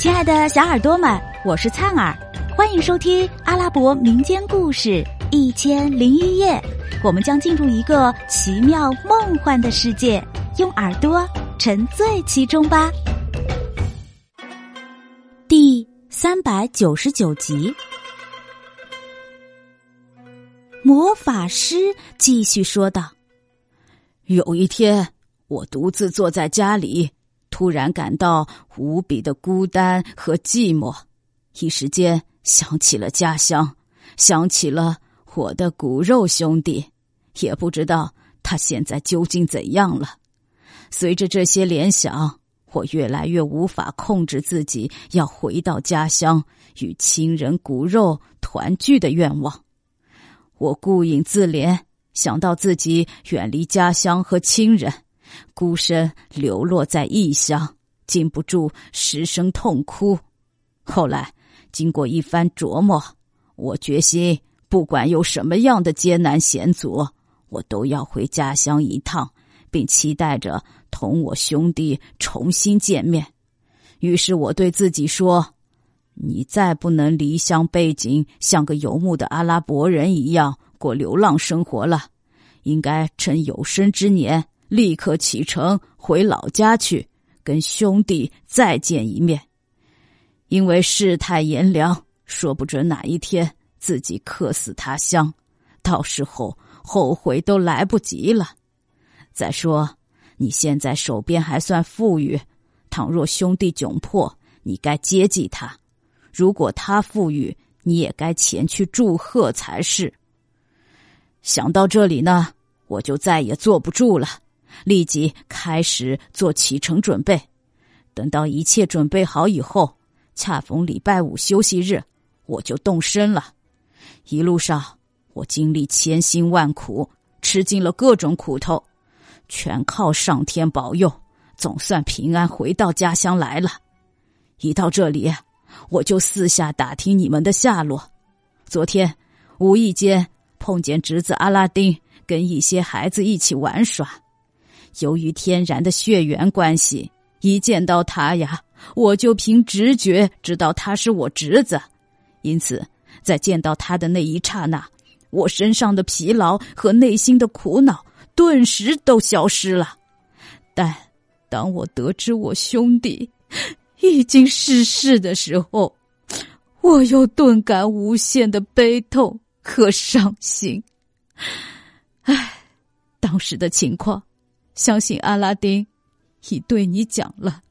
亲爱的小耳朵们，我是灿儿，欢迎收听阿拉伯民间故事《一千零一夜》。我们将进入一个奇妙梦幻的世界，用耳朵沉醉其中吧。第三百九十九集，魔法师继续说道：“有一天，我独自坐在家里。”突然感到无比的孤单和寂寞，一时间想起了家乡，想起了我的骨肉兄弟，也不知道他现在究竟怎样了。随着这些联想，我越来越无法控制自己要回到家乡与亲人骨肉团聚的愿望。我顾影自怜，想到自己远离家乡和亲人。孤身流落在异乡，禁不住失声痛哭。后来经过一番琢磨，我决心不管有什么样的艰难险阻，我都要回家乡一趟，并期待着同我兄弟重新见面。于是我对自己说：“你再不能离乡背井，像个游牧的阿拉伯人一样过流浪生活了，应该趁有生之年。”立刻启程回老家去，跟兄弟再见一面。因为世态炎凉，说不准哪一天自己客死他乡，到时候后悔都来不及了。再说，你现在手边还算富裕，倘若兄弟窘迫，你该接济他；如果他富裕，你也该前去祝贺才是。想到这里呢，我就再也坐不住了。立即开始做启程准备。等到一切准备好以后，恰逢礼拜五休息日，我就动身了。一路上，我经历千辛万苦，吃尽了各种苦头，全靠上天保佑，总算平安回到家乡来了。一到这里，我就四下打听你们的下落。昨天无意间碰见侄子阿拉丁跟一些孩子一起玩耍。由于天然的血缘关系，一见到他呀，我就凭直觉知道他是我侄子。因此，在见到他的那一刹那，我身上的疲劳和内心的苦恼顿时都消失了。但当我得知我兄弟已经逝世的时候，我又顿感无限的悲痛和伤心。唉，当时的情况。相信阿拉丁已对你讲了。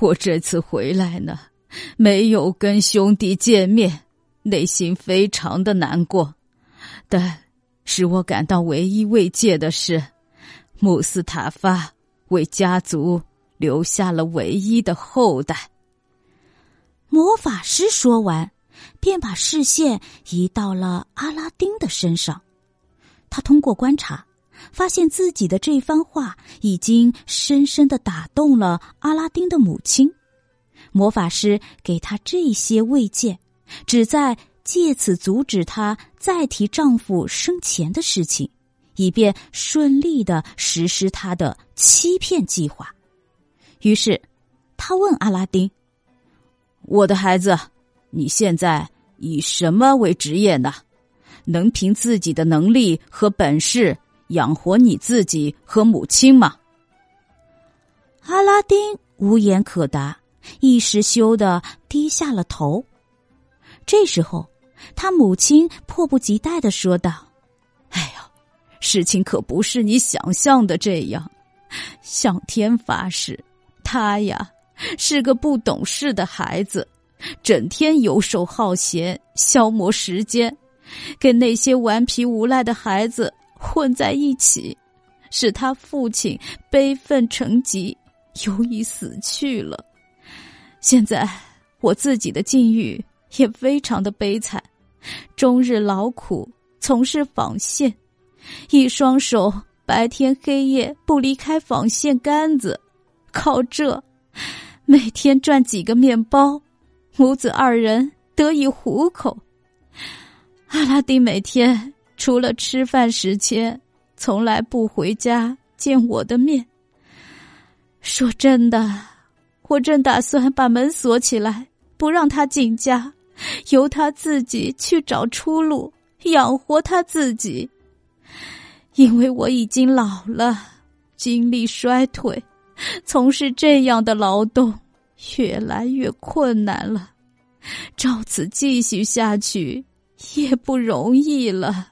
我这次回来呢，没有跟兄弟见面，内心非常的难过。但使我感到唯一慰藉的是，穆斯塔法为家族留下了唯一的后代。魔法师说完，便把视线移到了阿拉丁的身上。他通过观察。发现自己的这番话已经深深的打动了阿拉丁的母亲，魔法师给他这些慰藉，旨在借此阻止他再提丈夫生前的事情，以便顺利的实施他的欺骗计划。于是，他问阿拉丁：“我的孩子，你现在以什么为职业呢？能凭自己的能力和本事？”养活你自己和母亲吗？阿拉丁无言可答，一时羞得低下了头。这时候，他母亲迫不及待的说道：“哎呀，事情可不是你想象的这样。向天发誓，他呀是个不懂事的孩子，整天游手好闲，消磨时间，跟那些顽皮无赖的孩子。”混在一起，使他父亲悲愤成疾，忧已死去了。现在我自己的境遇也非常的悲惨，终日劳苦从事纺线，一双手白天黑夜不离开纺线杆子，靠这每天赚几个面包，母子二人得以糊口。阿拉丁每天。除了吃饭时间，从来不回家见我的面。说真的，我正打算把门锁起来，不让他进家，由他自己去找出路，养活他自己。因为我已经老了，精力衰退，从事这样的劳动越来越困难了。照此继续下去，也不容易了。